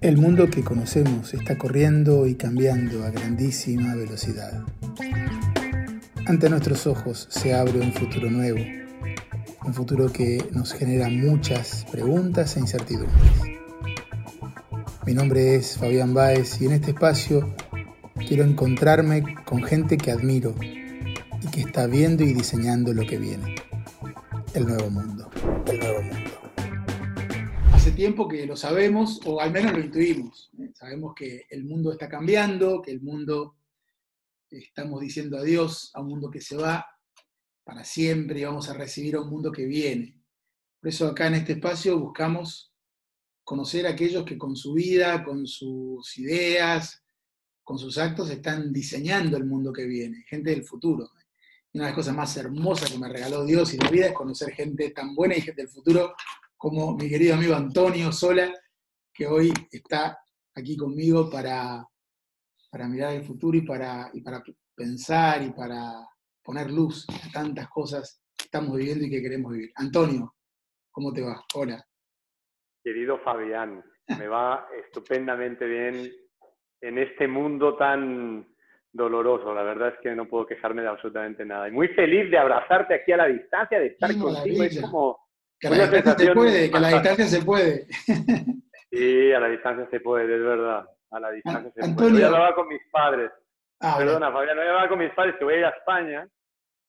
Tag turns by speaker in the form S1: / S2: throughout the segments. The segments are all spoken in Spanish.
S1: El mundo que conocemos está corriendo y cambiando a grandísima velocidad. Ante nuestros ojos se abre un futuro nuevo, un futuro que nos genera muchas preguntas e incertidumbres. Mi nombre es Fabián Báez y en este espacio quiero encontrarme con gente que admiro y que está viendo y diseñando lo que viene, el nuevo mundo, el nuevo mundo
S2: hace tiempo que lo sabemos, o al menos lo intuimos. Sabemos que el mundo está cambiando, que el mundo, estamos diciendo adiós a un mundo que se va para siempre y vamos a recibir a un mundo que viene. Por eso acá en este espacio buscamos conocer a aquellos que con su vida, con sus ideas, con sus actos están diseñando el mundo que viene, gente del futuro. Una de las cosas más hermosas que me regaló Dios y la vida es conocer gente tan buena y gente del futuro como mi querido amigo Antonio Sola, que hoy está aquí conmigo para, para mirar el futuro y para, y para pensar y para poner luz a tantas cosas que estamos viviendo y que queremos vivir. Antonio, ¿cómo te va? Hola.
S3: Querido Fabián, me va estupendamente bien en este mundo tan doloroso. La verdad es que no puedo quejarme de absolutamente nada. Y muy feliz de abrazarte aquí a la distancia, de estar contigo. Es como
S2: que a la distancia se puede, que a la distancia se puede.
S3: Sí, a la distancia se puede, es verdad. A la distancia se puede. Yo hablaba con mis padres. Ah, Perdona, Fabián, yo hablaba con mis padres que voy a ir a España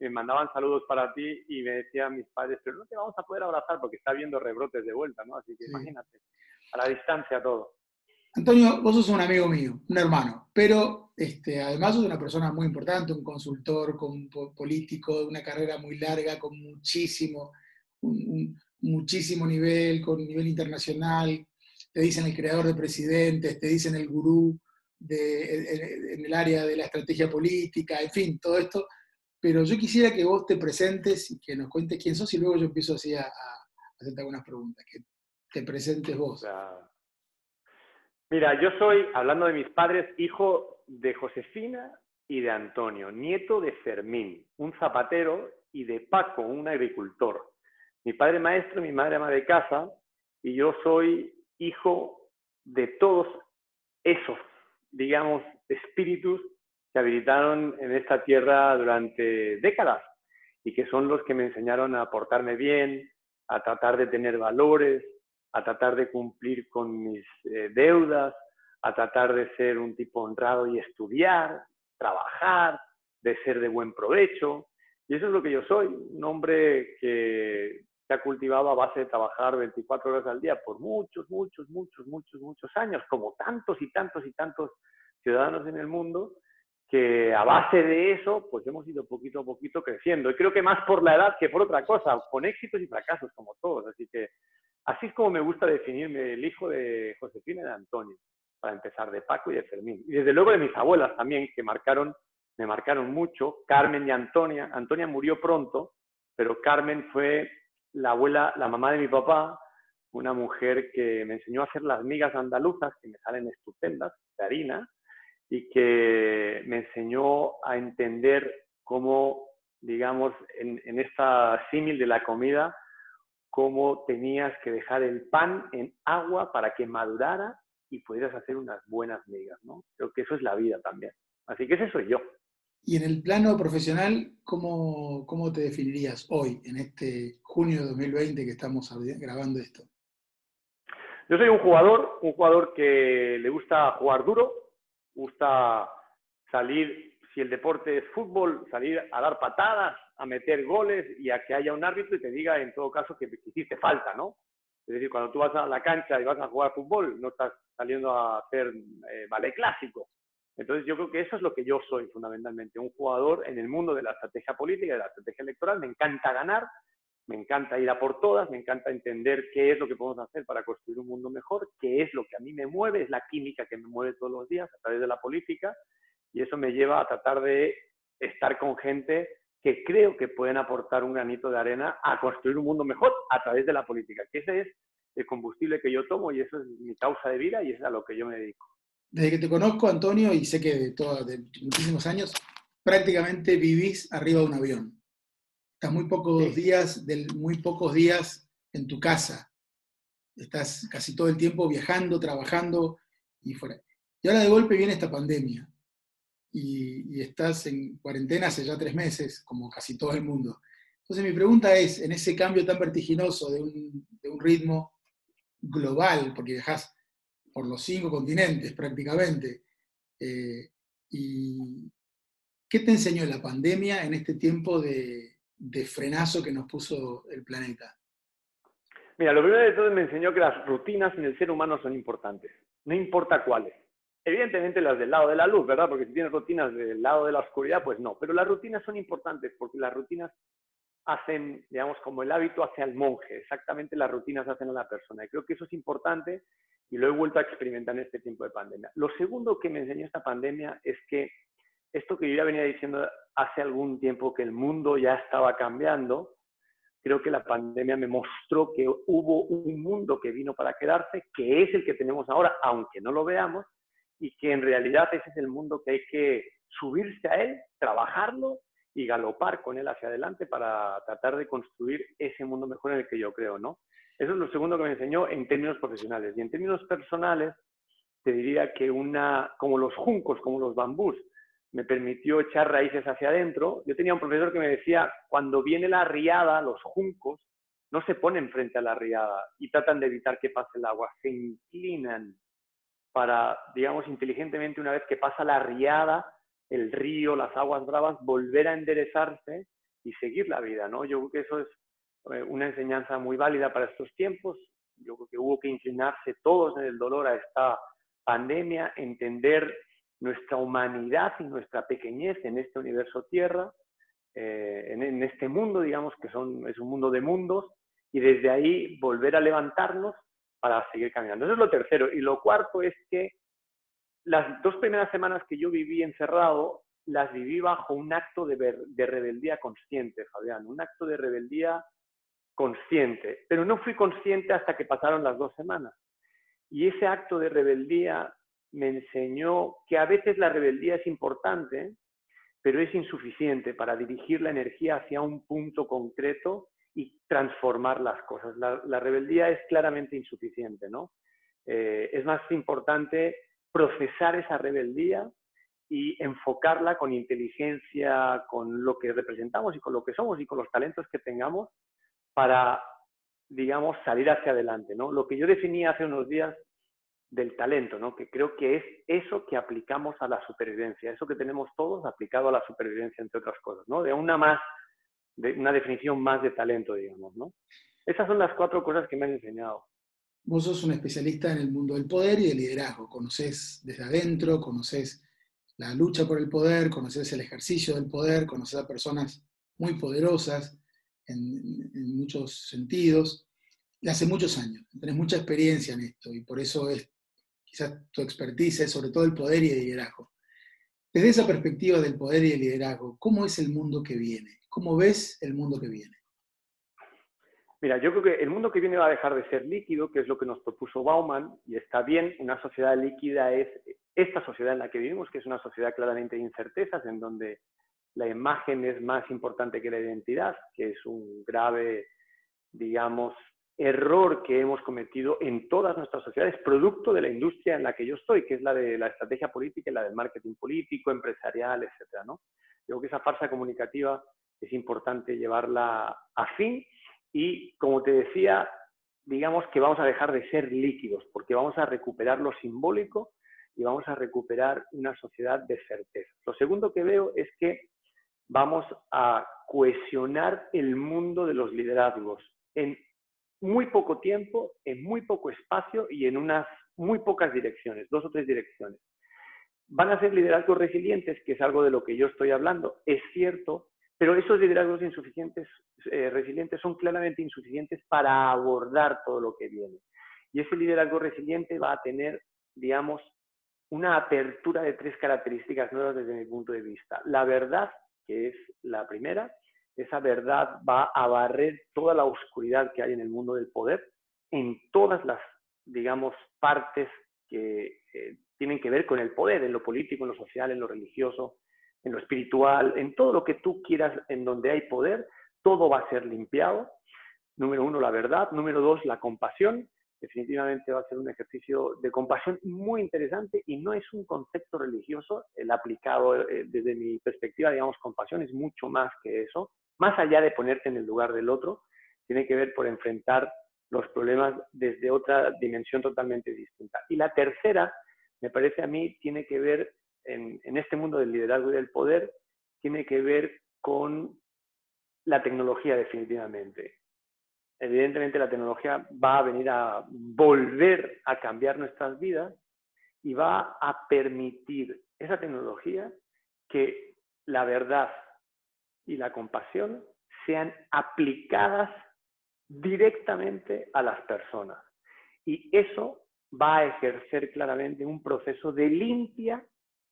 S3: me mandaban saludos para ti y me decían mis padres, pero no te vamos a poder abrazar porque está viendo rebrotes de vuelta, ¿no? Así que imagínate, a la distancia todo.
S2: Antonio, vos sos un amigo mío, un hermano, pero este, además sos una persona muy importante, un consultor con, político de una carrera muy larga, con muchísimo un, muchísimo nivel, con nivel internacional, te dicen el creador de presidentes, te dicen el gurú de, en el área de la estrategia política, en fin, todo esto. Pero yo quisiera que vos te presentes y que nos cuentes quién sos y luego yo empiezo así a, hacerte algunas preguntas, que te presentes vos.
S3: Mira, yo soy, hablando de mis padres, hijo de Josefina y de Antonio, nieto de Fermín, un zapatero, y de Paco, un agricultor. Mi padre maestro, mi madre ama de casa, y yo soy hijo de todos esos, digamos, espíritus que habitaron en esta tierra durante décadas y que son los que me enseñaron a portarme bien, a tratar de tener valores, a tratar de cumplir con mis eh, deudas, a tratar de ser un tipo honrado y estudiar, trabajar, de ser de buen provecho. Y eso es lo que yo soy, un hombre que ha cultivado a base de trabajar 24 horas al día por muchos, muchos, muchos, muchos, muchos años, como tantos y tantos y tantos ciudadanos en el mundo, que a base de eso, pues hemos ido poquito a poquito creciendo. Y creo que más por la edad que por otra cosa, con éxitos y fracasos como todos. Así que así es como me gusta definirme el hijo de Josefina y de Antonio, para empezar, de Paco y de Fermín. Y desde luego de mis abuelas también, que marcaron, me marcaron mucho, Carmen y Antonia. Antonia murió pronto, pero Carmen fue la abuela, la mamá de mi papá, una mujer que me enseñó a hacer las migas andaluzas, que me salen estupendas, de harina, y que me enseñó a entender cómo, digamos, en, esta símil de la comida, cómo tenías que dejar el pan en agua para que madurara y pudieras hacer unas buenas migas, ¿no? Creo que eso es la vida también. Así que ese soy yo.
S2: Y en el plano profesional, ¿cómo, ¿cómo, te definirías hoy, en este junio de 2020 que estamos grabando esto?
S3: Yo soy un jugador, un jugador que le gusta jugar duro, gusta salir, si el deporte es fútbol, salir a dar patadas, a meter goles y a que haya un árbitro y te diga en todo caso que, hiciste falta, ¿no? Es decir, cuando tú vas a la cancha y vas a jugar fútbol, no estás saliendo a hacer eh, ballet clásico, entonces yo creo que eso es lo que yo soy fundamentalmente, un jugador en el mundo de la estrategia política, de la estrategia electoral. Me encanta ganar, me encanta ir a por todas, me encanta entender qué es lo que podemos hacer para construir un mundo mejor, qué es lo que a mí me mueve, es la química que me mueve todos los días a través de la política y eso me lleva a tratar de estar con gente que creo que pueden aportar un granito de arena a construir un mundo mejor a través de la política, que ese es el combustible que yo tomo y eso es mi causa de vida y es a lo que yo me dedico
S2: desde que te conozco, Antonio, y sé que de, todo, de muchísimos años, prácticamente vivís arriba de un avión. Estás muy pocos días, muy pocos días en tu casa. Estás casi todo el tiempo viajando, trabajando, y fuera. Y ahora de golpe viene esta pandemia y, estás en cuarentena hace ya tres meses, como casi todo el mundo. Entonces mi pregunta es, en ese cambio tan vertiginoso de un, de un ritmo global, porque viajas por los cinco continentes prácticamente, eh, y ¿qué te enseñó la pandemia en este tiempo de, de frenazo que nos puso el planeta?
S3: Mira, lo primero de todo me enseñó que las rutinas en el ser humano son importantes, no importa cuáles. Evidentemente las del lado de la luz, ¿verdad? Porque si tienes rutinas del lado de la oscuridad, pues no. Pero las rutinas son importantes porque las rutinas hacen, digamos, como el hábito hace al monje. Exactamente las rutinas hacen a la persona. Y creo que eso es importante y lo he vuelto a experimentar en este tiempo de pandemia. Lo segundo que me enseñó esta pandemia es que esto que yo ya venía diciendo hace algún tiempo, que el mundo ya estaba cambiando, creo que la pandemia me mostró que hubo un mundo que vino para quedarse, que es el que tenemos ahora, aunque no lo veamos, y que en realidad ese es el mundo que hay que subirse a él, trabajarlo y galopar con él hacia adelante para tratar de construir ese mundo mejor en el que yo creo, ¿no? Eso es lo segundo que me enseñó en términos profesionales. Y en términos personales, te diría que una, como los juncos, como los bambús, me permitió echar raíces hacia adentro. Yo tenía un profesor que me decía, cuando viene la riada, los juncos no se ponen frente a la riada y tratan de evitar que pase el agua, se inclinan para, digamos, inteligentemente, una vez que pasa la riada, el río, las aguas bravas, volver a enderezarse y seguir la vida, ¿no? Yo creo que eso es eh, una enseñanza muy válida para estos tiempos. Yo creo que hubo que inclinarse todos en el dolor a esta pandemia, entender nuestra humanidad y nuestra pequeñez en este universo Tierra, eh, en, en, este mundo, digamos, que son, es un mundo de mundos, y desde ahí volver a levantarnos para seguir caminando. Eso es lo tercero. Y lo cuarto es que las dos primeras semanas que yo viví encerrado, las viví bajo un acto de, de rebeldía consciente, Fabián, un acto de rebeldía consciente. Pero no fui consciente hasta que pasaron las dos semanas. Y ese acto de rebeldía me enseñó que a veces la rebeldía es importante, pero es insuficiente para dirigir la energía hacia un punto concreto y transformar las cosas. La, rebeldía es claramente insuficiente, ¿no? Eh, es más importante procesar esa rebeldía y enfocarla con inteligencia, con lo que representamos y con lo que somos y con los talentos que tengamos para, digamos, salir hacia adelante, ¿no? Lo que yo definía hace unos días del talento, ¿no? Que creo que es eso que aplicamos a la supervivencia, eso que tenemos todos aplicado a la supervivencia, entre otras cosas, ¿no? De una más de una definición más de talento, digamos, ¿no? Esas son las cuatro cosas que me han enseñado.
S2: Vos sos un especialista en el mundo del poder y del liderazgo. Conoces desde adentro, conoces la lucha por el poder, conoces el ejercicio del poder, conoces a personas muy poderosas en, en muchos sentidos. Y hace muchos años, tenés mucha experiencia en esto y por eso es quizás tu expertise es sobre todo el poder y el liderazgo. Desde esa perspectiva del poder y el liderazgo, ¿cómo es el mundo que viene? ¿Cómo ves el mundo que viene?
S3: Mira, yo creo que el mundo que viene va a dejar de ser líquido, que es lo que nos propuso Bauman, y está bien, una sociedad líquida es esta sociedad en la que vivimos, que es una sociedad claramente de incertezas, en donde la imagen es más importante que la identidad, que es un grave, digamos, error que hemos cometido en todas nuestras sociedades, producto de la industria en la que yo estoy, que es la de la estrategia política y la del marketing político, empresarial, etcétera, ¿no? Yo creo que esa farsa comunicativa es importante llevarla a fin y, como te decía, digamos que vamos a dejar de ser líquidos, porque vamos a recuperar lo simbólico y vamos a recuperar una sociedad de certeza. Lo segundo que veo es que vamos a cohesionar el mundo de los liderazgos en muy poco tiempo, en muy poco espacio y en unas muy pocas direcciones, dos o tres direcciones. Van a ser liderazgos resilientes, que es algo de lo que yo estoy hablando. Es cierto pero esos liderazgos insuficientes, eh, resilientes son claramente insuficientes para abordar todo lo que viene. Y ese liderazgo resiliente va a tener, digamos, una apertura de tres características nuevas desde mi punto de vista. La verdad, es la primera, esa verdad va a barrer toda la oscuridad que hay en el mundo del poder, en todas las, digamos, partes que eh, tienen que ver con el poder, en lo político, en lo social, en lo religioso, en lo espiritual, en todo lo que tú quieras, en donde hay poder, todo va a ser limpiado. Número uno, la verdad. Número dos, la compasión. Definitivamente va a ser un ejercicio de compasión muy interesante y no es un concepto religioso, el aplicado eh, desde mi perspectiva, digamos, compasión es mucho más que eso, más allá de ponerte en el lugar del otro, tiene que ver por enfrentar los problemas desde otra dimensión totalmente distinta. Y la tercera, me parece a mí, tiene que ver en, en este mundo del liderazgo y del poder, tiene que ver con la tecnología definitivamente evidentemente la tecnología va a venir a volver a cambiar nuestras vidas y va a permitir esa tecnología que la verdad y la compasión sean aplicadas directamente a las personas. Y eso va a ejercer claramente un proceso de limpia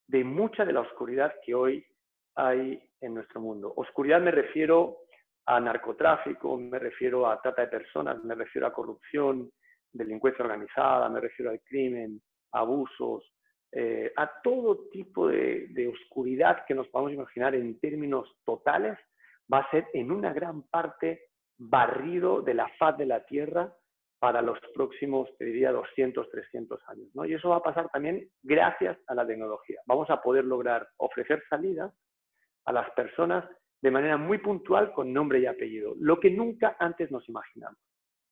S3: de mucha de la oscuridad que hoy hay en nuestro mundo. Oscuridad me refiero a narcotráfico, me refiero a trata de personas, me refiero a corrupción, delincuencia organizada, me refiero al crimen, abusos, eh, a todo tipo de, oscuridad que nos podamos imaginar en términos totales, va a ser en una gran parte barrido de la faz de la Tierra para los próximos, te diría, 200, 300 años. ¿no? Y eso va a pasar también gracias a la tecnología. Vamos a poder lograr ofrecer salidas a las personas de manera muy puntual con nombre y apellido, lo que nunca antes nos imaginamos.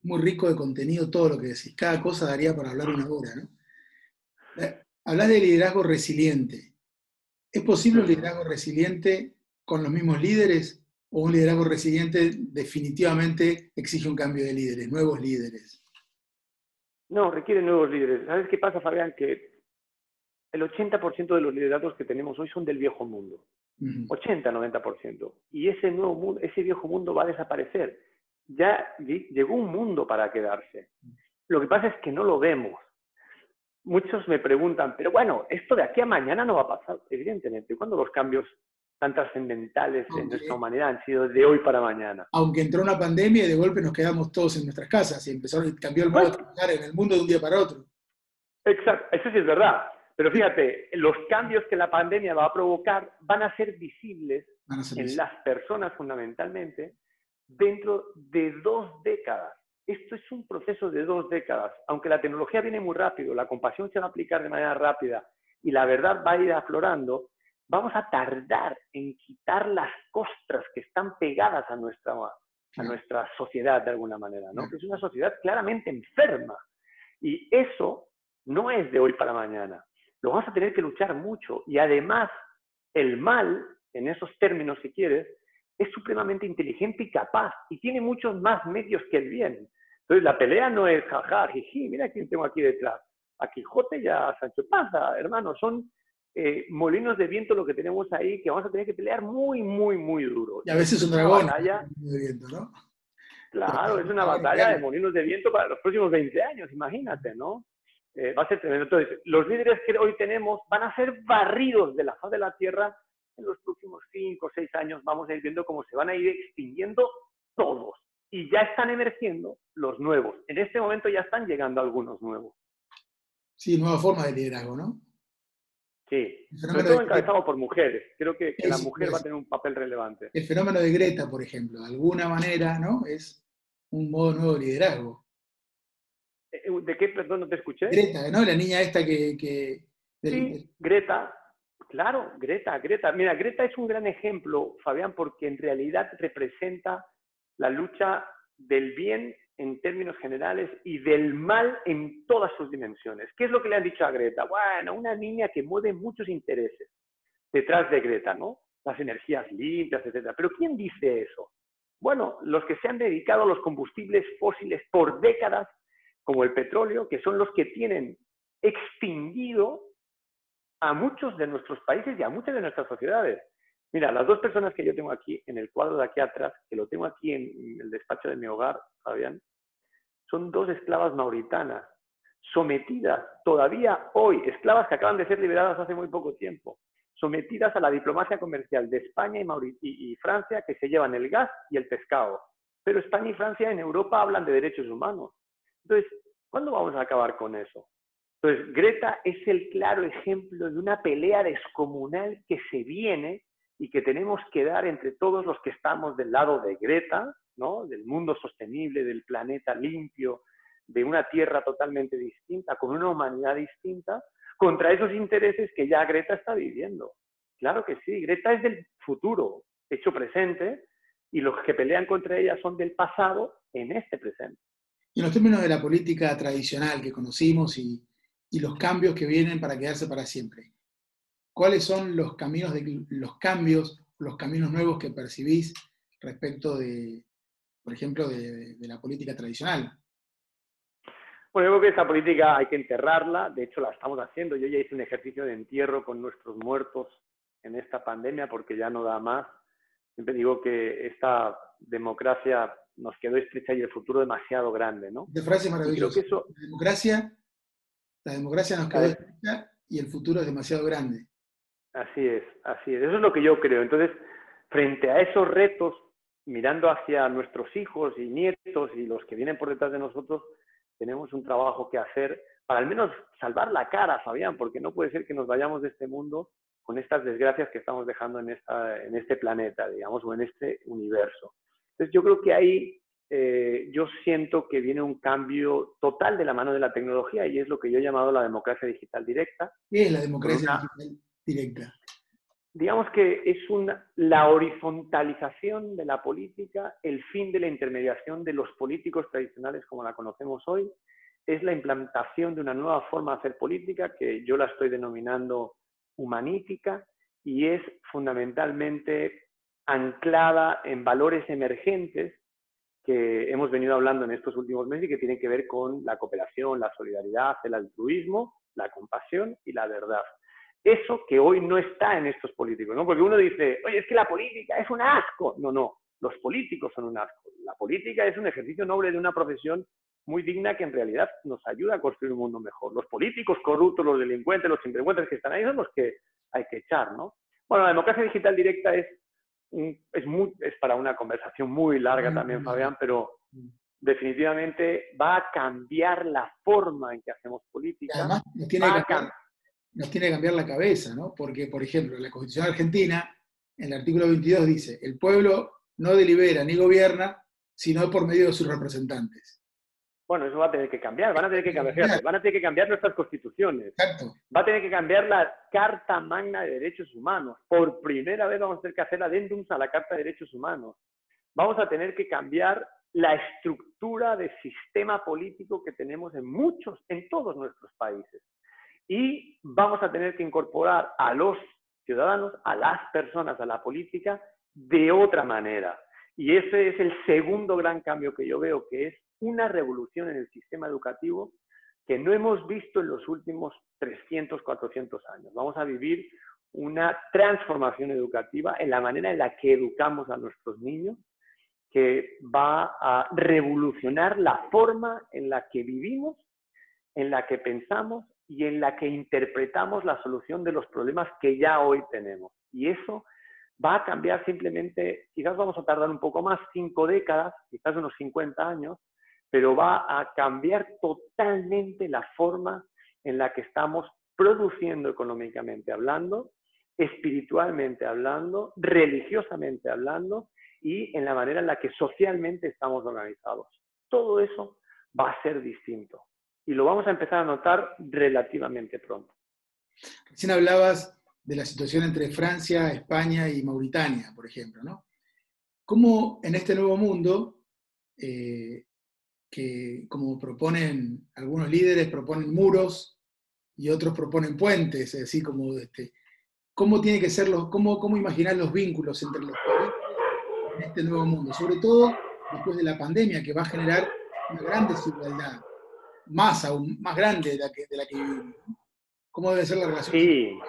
S2: Muy rico de contenido todo lo que decís. Cada cosa daría para hablar una hora, ¿no? Eh, hablas de liderazgo resiliente. ¿Es posible un liderazgo resiliente con los mismos líderes o un liderazgo resiliente definitivamente exige un cambio de líderes, nuevos líderes?
S3: No, requiere nuevos líderes. ¿Sabes qué pasa, Fabián? Que el 80% de los liderazgos que tenemos hoy son del viejo mundo. 80-90%. Y ese nuevo mundo, ese viejo mundo va a desaparecer. Ya llegó un mundo para quedarse. Lo que pasa es que no lo vemos. Muchos me preguntan, pero bueno, esto de aquí a mañana no va a pasar. Evidentemente, cuando los cambios tan trascendentales en nuestra humanidad han sido de hoy para mañana.
S2: Aunque entró una pandemia y de golpe nos quedamos todos en nuestras casas y empezó, cambió el modo de trabajar en el mundo de un día para otro.
S3: Exacto, eso sí es verdad. Pero fíjate, los cambios que la pandemia va a provocar van a ser visibles en las personas fundamentalmente dentro de dos décadas. Esto es un proceso de dos décadas. Aunque la tecnología viene muy rápido, la compasión se va a aplicar de manera rápida y la verdad va a ir aflorando, vamos a tardar en quitar las costras que están pegadas a nuestra, a nuestra sociedad de alguna manera, ¿no? Que es una sociedad claramente enferma. Y eso no es de hoy para mañana lo vamos a tener que luchar mucho. Y además, el mal, en esos términos si quieres, es supremamente inteligente y capaz y tiene muchos más medios que el bien. Entonces, la pelea no es jaja, jiji, mira quién tengo aquí detrás. A Quijote y a Sancho Panza, hermano, son eh, molinos de viento lo que tenemos ahí que vamos a tener que pelear muy, muy, muy duro.
S2: Y a veces un dragón de viento, ¿no?
S3: Claro, es una batalla de molinos de viento para los próximos 20 años, imagínate, ¿no? Eh, va a ser tremendo. Entonces, los líderes que hoy tenemos van a ser barridos de la faz de la Tierra en los próximos cinco o seis años. Vamos a ir viendo cómo se van a ir extinguiendo todos. Y ya están emergiendo los nuevos. En este momento ya están llegando algunos nuevos.
S2: Sí, nueva forma de liderazgo, ¿no?
S3: Sí, sobre todo encabezado por mujeres. Creo que, la mujer va a tener un papel relevante.
S2: El fenómeno de Greta, por ejemplo, de alguna manera, ¿no? Es un modo nuevo de liderazgo.
S3: Eh, ¿De qué, perdón, no te escuché?
S2: Greta, ¿no? La niña esta que...
S3: Sí, Greta, claro, Greta, Greta. Mira, Greta es un gran ejemplo, Fabián, porque en realidad representa la lucha del bien en términos generales y del mal en todas sus dimensiones. ¿Qué es lo que le han dicho a Greta? Bueno, una niña que mueve muchos intereses detrás de Greta, ¿no? Las energías limpias, etc. Pero ¿quién dice eso? Bueno, los que se han dedicado a los combustibles fósiles por décadas como el petróleo, que son los que tienen extinguido a muchos de nuestros países y a muchas de nuestras sociedades. Mira, las dos personas que yo tengo aquí en el cuadro de aquí atrás, que lo tengo aquí en el despacho de mi hogar, Fabián, son dos esclavas mauritanas, sometidas todavía hoy, esclavas que acaban de ser liberadas hace muy poco tiempo, sometidas a la diplomacia comercial de España y, y Francia que se llevan el gas y el pescado. Pero España y Francia en Europa hablan de derechos humanos. Entonces, ¿cuándo vamos a acabar con eso? Entonces, Greta es el claro ejemplo de una pelea descomunal que se viene y que tenemos que dar entre todos los que estamos del lado de Greta, ¿no? del mundo sostenible, del planeta limpio, de una tierra totalmente distinta, con una humanidad distinta, contra esos intereses que ya Greta está viviendo. Claro que sí, Greta es del futuro, hecho presente, y los que pelean contra ella son del pasado en este presente.
S2: Y en los términos de la política tradicional que conocimos y, y los cambios que vienen para quedarse para siempre, ¿cuáles son los caminos de los cambios, los caminos nuevos que percibís respecto de, por ejemplo, de, de la política tradicional?
S3: Bueno, yo creo que esa política hay que enterrarla, de hecho la estamos haciendo. Yo ya hice un ejercicio de entierro con nuestros muertos en esta pandemia porque ya no da más. Siempre digo que esta democracia nos quedó estrecha y el futuro demasiado grande, ¿no?
S2: De frase maravillosa. Eso... La democracia, la democracia nos quedó estrecha y el futuro es demasiado grande.
S3: Así es, así es. Eso es lo que yo creo. Entonces, frente a esos retos, mirando hacia nuestros hijos y nietos y los que vienen por detrás de nosotros, tenemos un trabajo que hacer para al menos salvar la cara, Fabián, porque no puede ser que nos vayamos de este mundo con estas desgracias que estamos dejando en, esta, en este planeta, digamos, o en este universo. Entonces, yo creo que ahí eh, yo siento que viene un cambio total de la mano de la tecnología y es lo que yo he llamado la democracia digital directa.
S2: ¿Qué es la democracia digital directa?
S3: Digamos que es una, la horizontalización de la política, el fin de la intermediación de los políticos tradicionales como la conocemos hoy, es la implantación de una nueva forma de hacer política que yo la estoy denominando humanítica y es fundamentalmente anclada en valores emergentes que hemos venido hablando en estos últimos meses y que tienen que ver con la cooperación, la solidaridad, el altruismo, la compasión y la verdad. Eso que hoy no está en estos políticos, ¿no? Porque uno dice, oye, es que la política es un asco. No, no, los políticos son un asco. La política es un ejercicio noble de una profesión muy digna que en realidad nos ayuda a construir un mundo mejor. Los políticos corruptos, los delincuentes, los sinvergüenzas que están ahí son los que hay que echar, ¿no? Bueno, la democracia digital directa es, es, muy, es para una conversación muy larga también, Fabián, pero definitivamente va a cambiar la forma en que hacemos política.
S2: Además, nos tiene, que cambiar, nos tiene que cambiar la cabeza, ¿no? Porque, por ejemplo, la Constitución Argentina, en el artículo 22 dice, el pueblo no delibera ni gobierna, sino por medio de sus representantes.
S3: Bueno, eso va a tener que cambiar, van a tener que cambiar, van a tener que cambiar nuestras constituciones. Va a tener que cambiar la Carta Magna de Derechos Humanos. Por primera vez vamos a tener que hacer adendums a la Carta de Derechos Humanos. Vamos a tener que cambiar la estructura de sistema político que tenemos en muchos, en todos nuestros países. Y vamos a tener que incorporar a los ciudadanos, a las personas, a la política de otra manera. Y ese es el segundo gran cambio que yo veo, que es una revolución en el sistema educativo que no hemos visto en los últimos 300, 400 años. Vamos a vivir una transformación educativa en la manera en la que educamos a nuestros niños, que va a revolucionar la forma en la que vivimos, en la que pensamos y en la que interpretamos la solución de los problemas que ya hoy tenemos. Y eso va a cambiar simplemente, quizás vamos a tardar un poco más, cinco décadas, quizás unos 50 años, pero va a cambiar totalmente la forma en la que estamos produciendo económicamente hablando, espiritualmente hablando, religiosamente hablando y en la manera en la que socialmente estamos organizados. Todo eso va a ser distinto y lo vamos a empezar a notar relativamente pronto.
S2: Recién hablabas de la situación entre Francia, España y Mauritania, por ejemplo, ¿no? ¿Cómo en este nuevo mundo eh, que, como proponen algunos líderes, proponen muros y otros proponen puentes, así como este, cómo tiene que ser los, cómo, cómo imaginar los vínculos entre los países en este nuevo mundo, sobre todo después de la pandemia que va a generar una gran desigualdad, más aún, más grande de la que, de la que vivimos. ¿Cómo debe ser la relación?
S3: Sí.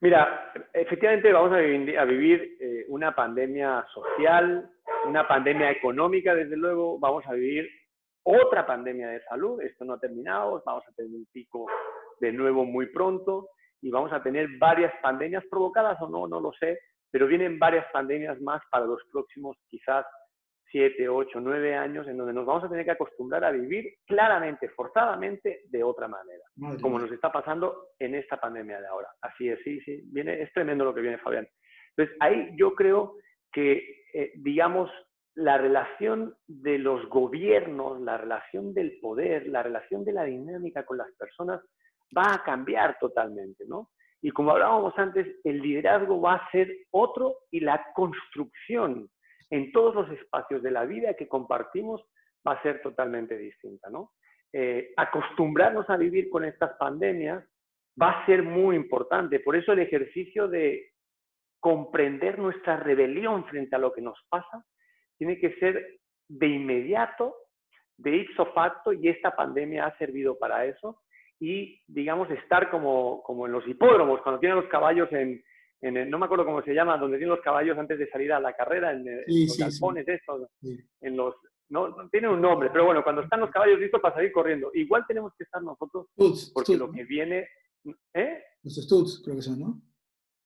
S3: Mira, efectivamente vamos a vivir, a vivir eh, una pandemia social, una pandemia económica, desde luego, vamos a vivir otra pandemia de salud, esto no ha terminado, vamos a tener un pico de nuevo muy pronto y vamos a tener varias pandemias provocadas o no, no lo sé, pero vienen varias pandemias más para los próximos quizás siete, ocho, nueve años en donde nos vamos a tener que acostumbrar a vivir claramente, forzadamente, de otra manera, como nos está pasando en esta pandemia de ahora. Así es, sí, sí, viene, es tremendo lo que viene Fabián. Entonces, ahí yo creo que, eh, digamos, la relación de los gobiernos, la relación del poder, la relación de la dinámica con las personas va a cambiar totalmente, ¿no? Y como hablábamos antes, el liderazgo va a ser otro y la construcción en todos los espacios de la vida que compartimos va a ser totalmente distinta, ¿no? Eh, acostumbrarnos a vivir con estas pandemias va a ser muy importante. Por eso el ejercicio de comprender nuestra rebelión frente a lo que nos pasa tiene que ser de inmediato, de ipso facto, y esta pandemia ha servido para eso, y, digamos, estar como, como en los hipódromos, cuando tienen los caballos en, en no me acuerdo cómo se llama, donde tienen los caballos antes de salir a la carrera, en, los galpones estos, en los, no, tiene un nombre, pero bueno, cuando están los caballos listos para salir corriendo, igual tenemos que estar nosotros, porque lo que viene, ¿eh?
S2: Los studs, creo que son, ¿no?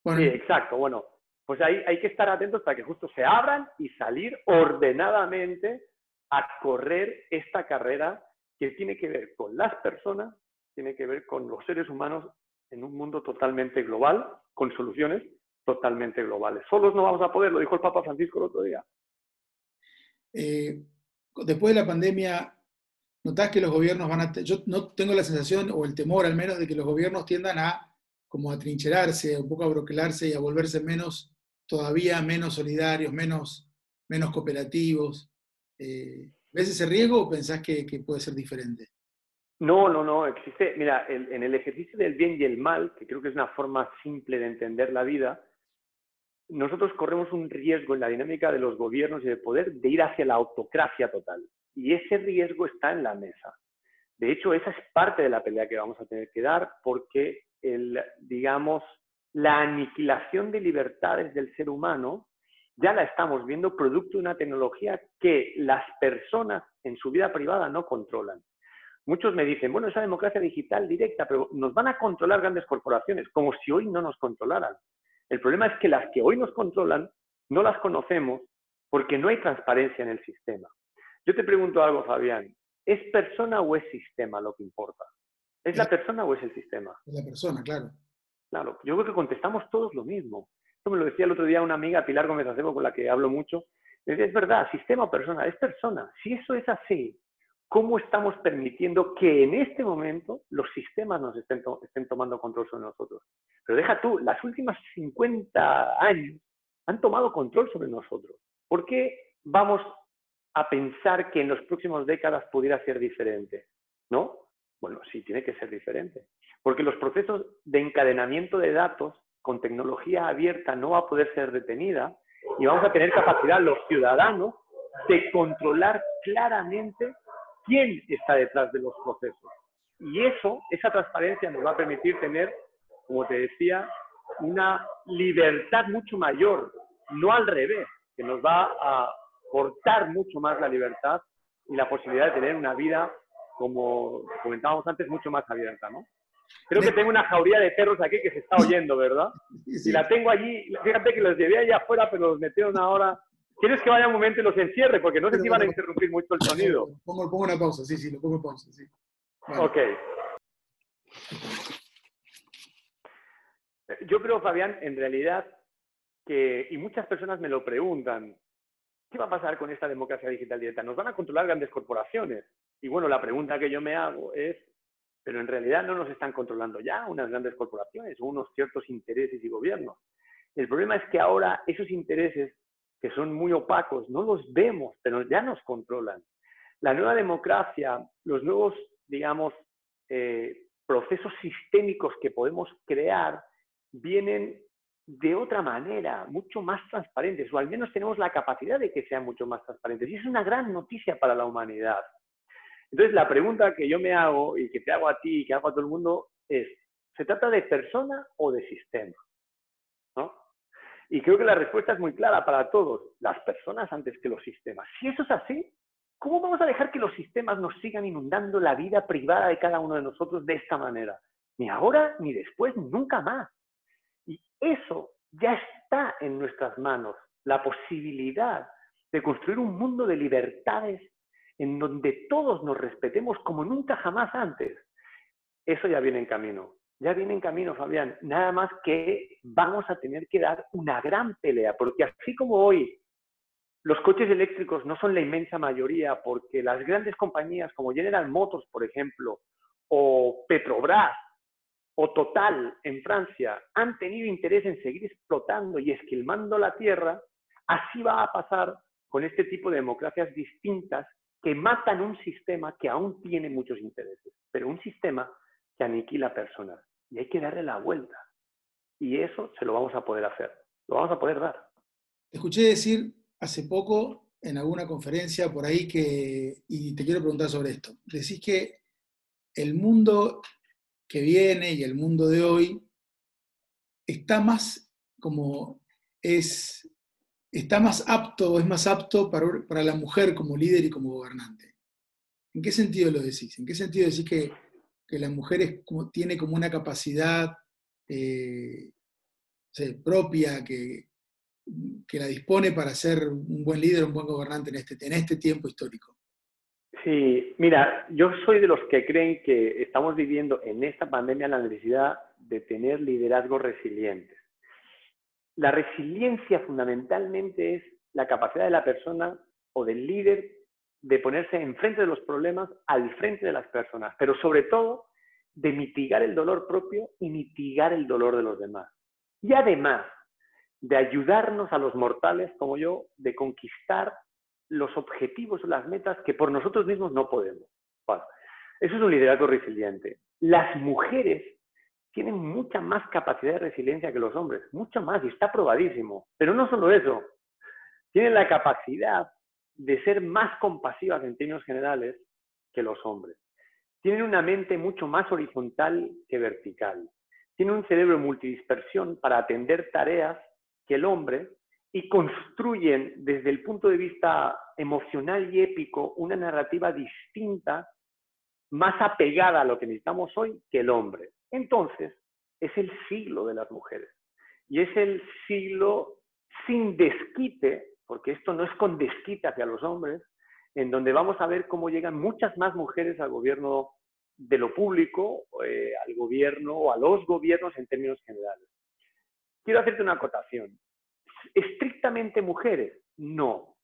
S3: Sí, exacto, bueno, pues ahí hay que estar atentos para que justo se abran y salir ordenadamente a correr esta carrera que tiene que ver con las personas, tiene que ver con los seres humanos en un mundo totalmente global, con soluciones totalmente globales. Solos no vamos a poder, lo dijo el Papa Francisco el otro día.
S2: Eh, después de la pandemia, ¿notás que los gobiernos van a... Yo no tengo la sensación, o el temor al menos, de que los gobiernos tiendan a como a trincherarse, un poco a broquelarse y a volverse menos, todavía menos solidarios, menos, menos cooperativos. Eh, ¿Ves ese riesgo o pensás que puede ser diferente?
S3: No, no, no, existe, mira, en el ejercicio del bien y el mal, que creo que es una forma simple de entender la vida, nosotros corremos un riesgo en la dinámica de los gobiernos y de poder de ir hacia la autocracia total. Y ese riesgo está en la mesa. De hecho, esa es parte de la pelea que vamos a tener que dar porque, el, digamos, la aniquilación de libertades del ser humano ya la estamos viendo producto de una tecnología que las personas en su vida privada no controlan. Muchos me dicen, bueno, esa democracia digital directa, pero nos van a controlar grandes corporaciones, como si hoy no nos controlaran. El problema es que las que hoy nos controlan no las conocemos porque no hay transparencia en el sistema. Yo te pregunto algo, Fabián, ¿es persona o es sistema lo que importa? ¿Es la persona o es el sistema?
S2: Es la persona, claro.
S3: Claro, yo creo que contestamos todos lo mismo. Esto me lo decía el otro día una amiga, Pilar Gómez Acebo, con la que hablo mucho. decía, es verdad, sistema o persona, es persona. Si eso es así, cómo estamos permitiendo que en este momento los sistemas nos estén, estén, tomando control sobre nosotros. Pero deja tú, las últimas 50 años han tomado control sobre nosotros. ¿Por qué vamos a pensar que en las próximas décadas pudiera ser diferente? ¿No? Bueno, sí, tiene que ser diferente. Porque los procesos de encadenamiento de datos con tecnología abierta no va a poder ser detenida y vamos a tener capacidad los ciudadanos de controlar claramente quién está detrás de los procesos. Y eso, esa transparencia nos va a permitir tener, como te decía, una libertad mucho mayor, no al revés, que nos va a cortar mucho más la libertad y la posibilidad de tener una vida, como comentábamos antes, mucho más abierta, ¿no? Creo que tengo una jauría de perros aquí que se está oyendo, ¿verdad? Y la tengo allí, fíjate que los llevé allá afuera, pero los metieron ahora ¿Quieres que vaya un momento y los encierre? Porque no sé si van a interrumpir mucho el sonido.
S2: Pongo, pongo una pausa, sí, sí, lo pongo en pausa, sí.
S3: Ok. Yo creo, Fabián, en realidad, que, y muchas personas me lo preguntan, ¿qué va a pasar con esta democracia digital directa? ¿Nos van a controlar grandes corporaciones? Y bueno, la pregunta que yo me hago es, pero en realidad no nos están controlando ya unas grandes corporaciones o unos ciertos intereses y gobiernos. El problema es que ahora esos intereses que son muy opacos, no los vemos, pero ya nos controlan. La nueva democracia, los nuevos, digamos, eh, procesos sistémicos que podemos crear vienen de otra manera, mucho más transparentes, o al menos tenemos la capacidad de que sean mucho más transparentes. Y es una gran noticia para la humanidad. Entonces, la pregunta que yo me hago y que te hago a ti y que hago a todo el mundo es, ¿se trata de persona o de sistema? Y creo que la respuesta es muy clara para todos, las personas antes que los sistemas. Si eso es así, ¿cómo vamos a dejar que los sistemas nos sigan inundando la vida privada de cada uno de nosotros de esta manera? Ni ahora, ni después, nunca más. Y eso ya está en nuestras manos, la posibilidad de construir un mundo de libertades en donde todos nos respetemos como nunca jamás antes. Eso ya viene en camino ya viene en camino, Fabián. Nada más que vamos a tener que dar una gran pelea, porque así como hoy los coches eléctricos no son la inmensa mayoría porque las grandes compañías como General Motors, por ejemplo, o Petrobras o Total en Francia han tenido interés en seguir explotando y esquilmando la tierra, así va a pasar con este tipo de democracias distintas que matan un sistema que aún tiene muchos intereses, pero un sistema que aniquila personas. Y hay que darle la vuelta. Y eso se lo vamos a poder hacer, lo vamos a poder dar.
S2: Escuché decir hace poco en alguna conferencia por ahí que, y te quiero preguntar sobre esto, decís que el mundo que viene y el mundo de hoy está más como es, está más apto, es más apto para, para la mujer como líder y como gobernante. ¿En qué sentido lo decís? ¿En qué sentido decís que, que la mujer tiene como una capacidad eh, propia que, que la dispone para ser un buen líder, un buen gobernante en este, en este tiempo histórico?
S3: Sí, mira, yo soy de los que creen que estamos viviendo en esta pandemia la necesidad de tener liderazgos resilientes. La resiliencia fundamentalmente es la capacidad de la persona o del líder de ponerse enfrente de los problemas, al frente de las personas, pero sobre todo de mitigar el dolor propio y mitigar el dolor de los demás. Y además, de ayudarnos a los mortales como yo, de conquistar los objetivos o las metas que por nosotros mismos no podemos. eso es un liderazgo resiliente. Las mujeres tienen mucha más capacidad de resiliencia que los hombres, mucho más, y está probadísimo. Pero no solo eso, tienen la capacidad de ser más compasivas en términos generales que los hombres. Tienen una mente mucho más horizontal que vertical. Tienen un cerebro multidispersión para atender tareas que el hombre y construyen desde el punto de vista emocional y épico una narrativa distinta, más apegada a lo que necesitamos hoy que el hombre. Entonces, es el siglo de las mujeres. Y es el siglo sin desquite, porque esto no es con desquite hacia los hombres, en donde vamos a ver cómo llegan muchas más mujeres al gobierno de lo público, eh, al gobierno o a los gobiernos en términos generales. Quiero hacerte una acotación. ¿Estrictamente mujeres? No.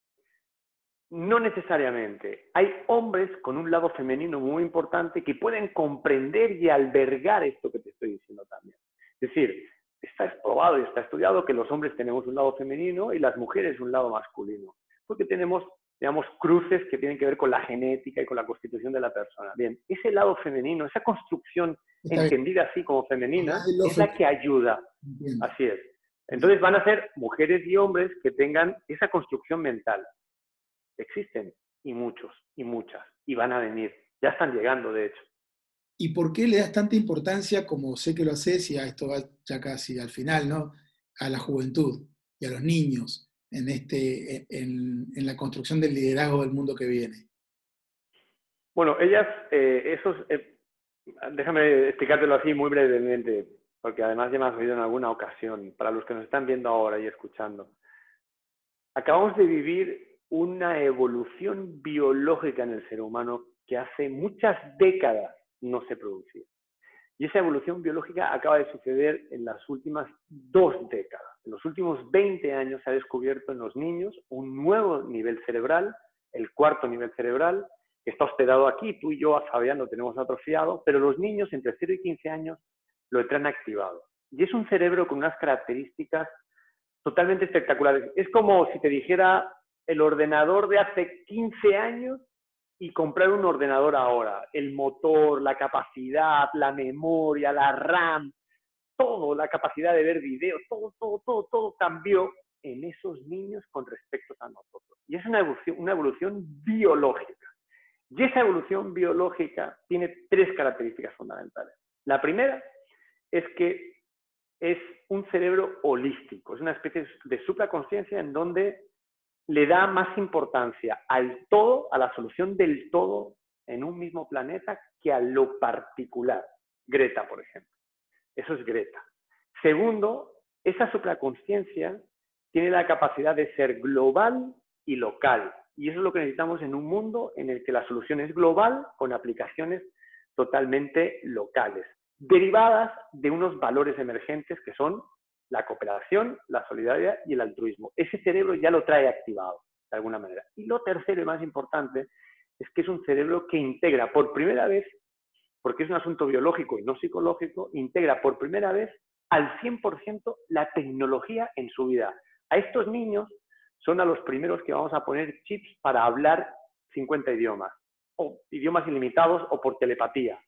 S3: No necesariamente. Hay hombres con un lado femenino muy importante que pueden comprender y albergar esto que te estoy diciendo también. Es decir, está probado y está estudiado que los hombres tenemos un lado femenino y las mujeres un lado masculino, porque tenemos, digamos, cruces que tienen que ver con la genética y con la constitución de la persona. Bien, ese lado femenino, esa construcción entendida así como femenina, es la que ayuda. Así es. Entonces van a ser mujeres y hombres que tengan esa construcción mental. Existen y muchos y muchas y van a venir. Ya están llegando, de hecho.
S2: ¿Y por qué le das tanta importancia, como sé que lo haces, y a esto va ya casi al final, ¿no? A la juventud y a los niños en, este, en, la construcción del liderazgo del mundo que viene?
S3: Bueno, ellas, eh, esos, eh, déjame explicártelo así muy brevemente porque además ya me has oído en alguna ocasión, para los que nos están viendo ahora y escuchando. Acabamos de vivir una evolución biológica en el ser humano que hace muchas décadas no se producía. Y esa evolución biológica acaba de suceder en las últimas dos décadas. En los últimos 20 años se ha descubierto en los niños un nuevo nivel cerebral, el cuarto nivel cerebral, que está hospedado aquí. Tú y yo, Fabián, lo tenemos atrofiado, pero los niños entre 0 y 15 años lo traen activado. Y es un cerebro con unas características totalmente espectaculares. Es como si te dijera el ordenador de hace 15 años y comprar un ordenador ahora. El motor, la capacidad, la memoria, la RAM, todo, la capacidad de ver videos, todo, todo, todo, todo cambió en esos niños con respecto a nosotros. Y es una evolución, una evolución biológica. Y esa evolución biológica tiene tres características fundamentales. La primera es que es un cerebro holístico, es una especie de supraconsciencia en donde le da más importancia al todo, a la solución del todo en un mismo planeta que a lo particular. Greta, por ejemplo. Eso es Greta. Segundo, esa supraconsciencia tiene la capacidad de ser global y local. Y eso es lo que necesitamos en un mundo en el que la solución es global con aplicaciones totalmente locales derivadas de unos valores emergentes que son la cooperación, la solidaridad y el altruismo. Ese cerebro ya lo trae activado. de alguna manera. Y lo tercero y más importante es que es un cerebro que integra por primera vez, porque es un asunto biológico y no psicológico, integra por primera vez al 100% la tecnología en su vida. A estos niños son a los primeros que vamos a poner chips para hablar 50 idiomas, o idiomas ilimitados o por telepatía.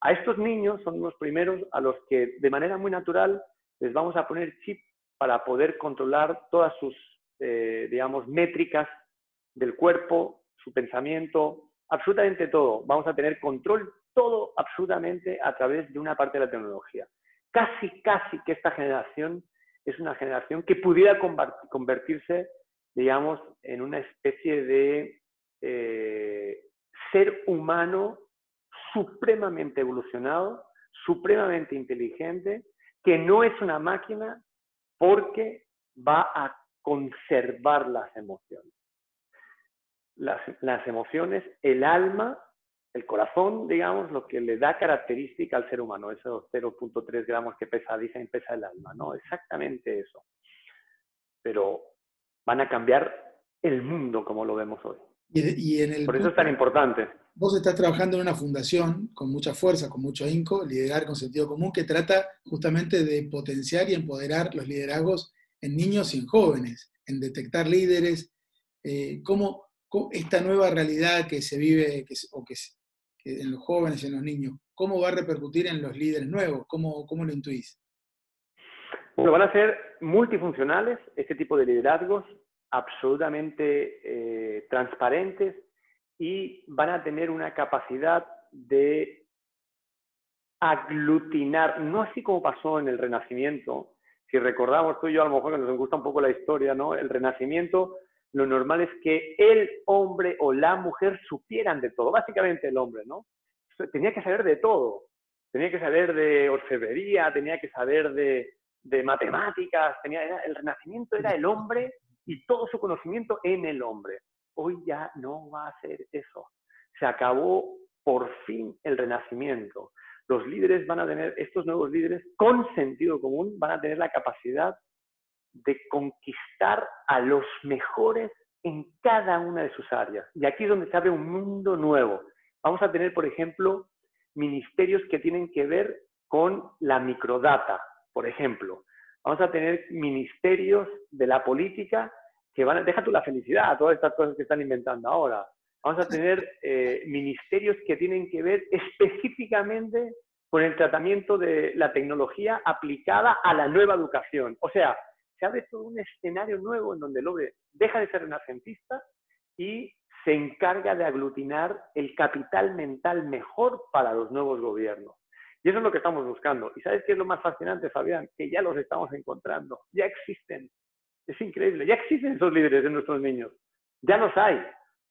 S3: A estos niños son los primeros a los que de manera muy natural les vamos a poner chips para poder controlar todas sus, eh, digamos, métricas del cuerpo, su pensamiento, absolutamente todo. Vamos a tener control todo absolutamente a través de una parte de la tecnología. Casi, casi que esta generación es una generación que pudiera convertirse, digamos, en una especie de eh, ser humano supremamente evolucionado, supremamente inteligente, que no es una máquina porque va a conservar las emociones. Las, emociones, el alma, el corazón, digamos, lo que le da característica al ser humano, esos 0.3 gramos que pesa, dicen, pesa el alma, ¿no? Exactamente eso. Pero van a cambiar el mundo como lo vemos hoy.
S2: Y, en el
S3: Por eso es tan importante.
S2: Vos estás trabajando en una fundación con mucha fuerza, con mucho ahínco, liderar con sentido común, que trata justamente de potenciar y empoderar los liderazgos en niños y en jóvenes, en detectar líderes, eh, cómo, esta nueva realidad que se vive que, o que, en los jóvenes y en los niños, cómo va a repercutir en los líderes nuevos, cómo, cómo lo intuís.
S3: Bueno, van a ser multifuncionales este tipo de liderazgos absolutamente eh, transparentes y van a tener una capacidad de aglutinar, no así como pasó en el Renacimiento. Si recordamos tú y yo, a lo mejor que nos gusta un poco la historia, ¿no? El Renacimiento, lo normal es que el hombre o la mujer supieran de todo, básicamente el hombre, ¿no? Tenía que saber de todo. Tenía que saber de orfebrería, tenía que saber de, de matemáticas, tenía, el Renacimiento era el hombre y todo su conocimiento en el hombre. Hoy ya no va a ser eso. Se acabó por fin el renacimiento. Los líderes van a tener, estos nuevos líderes con sentido común, van a tener la capacidad de conquistar a los mejores en cada una de sus áreas. Y aquí es donde se abre un mundo nuevo. Vamos a tener, por ejemplo, ministerios que tienen que ver con la microdata, por ejemplo. Vamos a tener ministerios de la política que van a, deja tú la felicidad, todas estas cosas que están inventando ahora. Vamos a tener eh, ministerios que tienen que ver específicamente con el tratamiento de la tecnología aplicada a la nueva educación. O sea, se abre todo un escenario nuevo en donde el hombre deja de ser renacentista y se encarga de aglutinar el capital mental mejor para los nuevos gobiernos. Y eso es lo que estamos buscando. ¿Y sabes qué es lo más fascinante, Fabián? Que ya los estamos encontrando, ya existen. Es increíble, ya existen esos líderes en nuestros niños, ya los hay.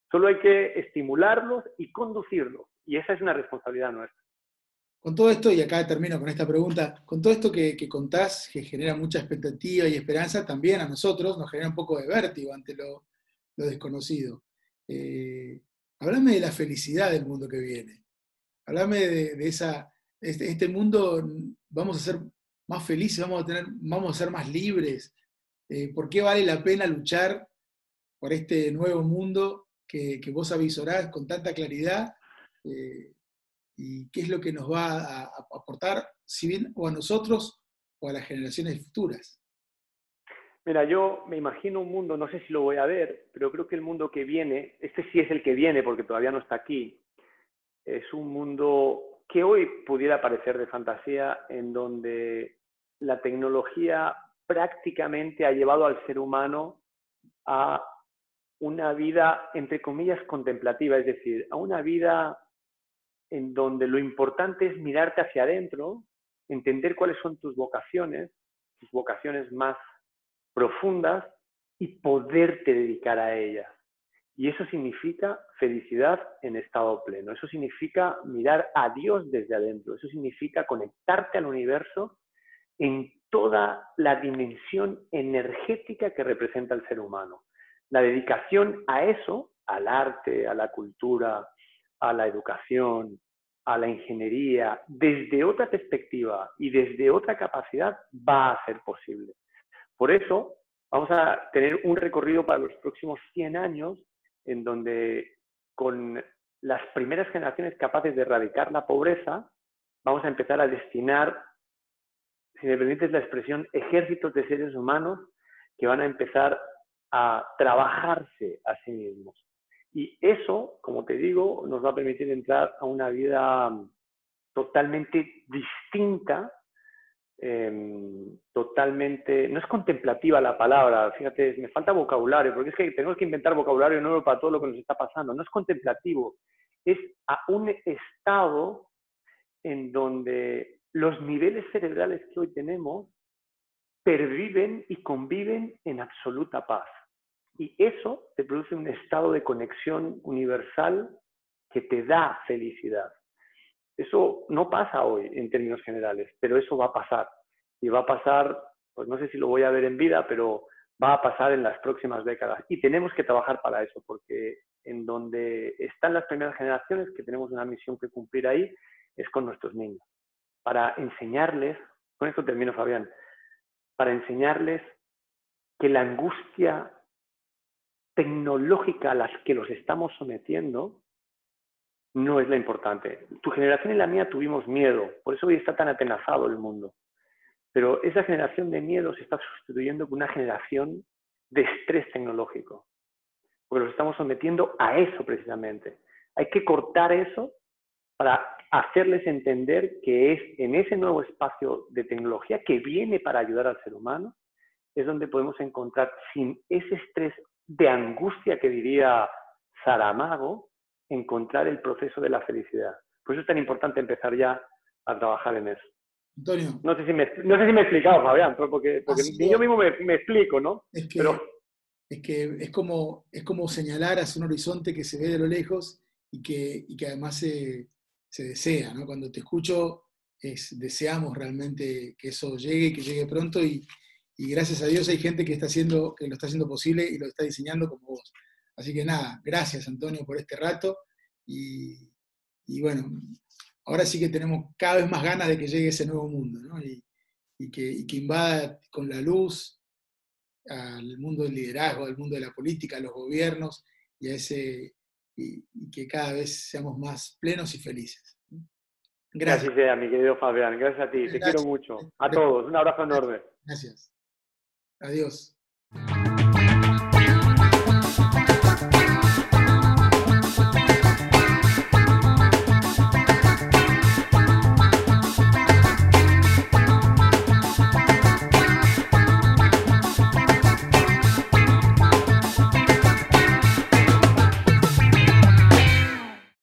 S3: Solo hay que estimularlos y conducirlos. Y esa es una responsabilidad nuestra.
S2: Con todo esto, y acá termino con esta pregunta, con todo esto que, contás, que genera mucha expectativa y esperanza, también a nosotros nos genera un poco de vértigo ante lo, desconocido. Eh, de la felicidad del mundo que viene. Hablame de esa, este, este, mundo vamos a ser más felices, vamos a, tener, vamos a ser más libres. Eh, ¿Por qué vale la pena luchar por este nuevo mundo que, vos avisorás con tanta claridad? Eh, ¿Y qué es lo que nos va a, aportar, si bien o a nosotros o a las generaciones futuras?
S3: Mira, yo me imagino un mundo, no sé si lo voy a ver, pero creo que el mundo que viene, este sí es el que viene porque todavía no está aquí, es un mundo que hoy pudiera parecer de fantasía, en donde la tecnología prácticamente ha llevado al ser humano a una vida, entre comillas, contemplativa, es decir, a una vida en donde lo importante es mirarte hacia adentro, entender cuáles son tus vocaciones, tus vocaciones más profundas y poderte dedicar a ellas. Y eso significa felicidad en estado pleno. Eso significa mirar a Dios desde adentro. Eso significa conectarte al universo en toda la dimensión energética que representa el ser humano. La dedicación a eso, al arte, a la cultura, a la educación, a la ingeniería, desde otra perspectiva y desde otra capacidad, va a ser posible. Por eso, vamos a tener un recorrido para los próximos 100 años en donde con las primeras generaciones capaces de erradicar la pobreza, vamos a empezar a destinar, si me permites la expresión, ejércitos de seres humanos que van a empezar a trabajarse a sí mismos. Y eso, como te digo, nos va a permitir entrar a una vida totalmente distinta, em, totalmente, no es contemplativa la palabra, fíjate, me falta vocabulario, porque es que tenemos que inventar vocabulario nuevo para todo lo que nos está pasando, no es contemplativo, es a un estado en donde los niveles cerebrales que hoy tenemos perviven y conviven en absoluta paz. Y eso te produce un estado de conexión universal que te da felicidad. Eso no pasa hoy en términos generales, pero eso va a pasar. Y va a pasar, pues no sé si lo voy a ver en vida, pero va a pasar en las próximas décadas. Y tenemos que trabajar para eso, porque en donde están las primeras generaciones, que tenemos una misión que cumplir ahí, es con nuestros niños. Para enseñarles, con esto termino Fabián, para enseñarles que la angustia tecnológica a la que los estamos sometiendo no es la importante. Tu generación y la mía tuvimos miedo, por eso hoy está tan atenazado el mundo. Pero esa generación de miedo se está sustituyendo por una generación de estrés tecnológico, porque los estamos sometiendo a eso precisamente. Hay que cortar eso para hacerles entender que es en ese nuevo espacio de tecnología que viene para ayudar al ser humano, es donde podemos encontrar sin ese estrés de angustia que diría Saramago, encontrar el proceso de la felicidad. Por eso es tan importante empezar ya a trabajar en eso.
S2: Antonio.
S3: No sé si me, no sé si me he explicado, Fabián, porque, porque yo mismo me, me, explico, ¿no?
S2: Es que, es, que es, como, es como señalar hacia un horizonte que se ve de lo lejos y que, y que además se, se desea, ¿no? Cuando te escucho, es, deseamos realmente que eso llegue, que llegue pronto y, y gracias a Dios hay gente que, está haciendo, que lo está haciendo posible y lo está diseñando como vos. Así que nada, gracias Antonio por este rato y, bueno, ahora sí que tenemos cada vez más ganas de que llegue ese nuevo mundo ¿no? y, que, que, invada con la luz al mundo del liderazgo, al mundo de la política, a los gobiernos y, a ese, y, que cada vez seamos más plenos y felices.
S3: Gracias. Gracias, mi querido Fabián. Gracias a ti. Te quiero mucho. A todos. Un abrazo enorme.
S2: Gracias. Adiós.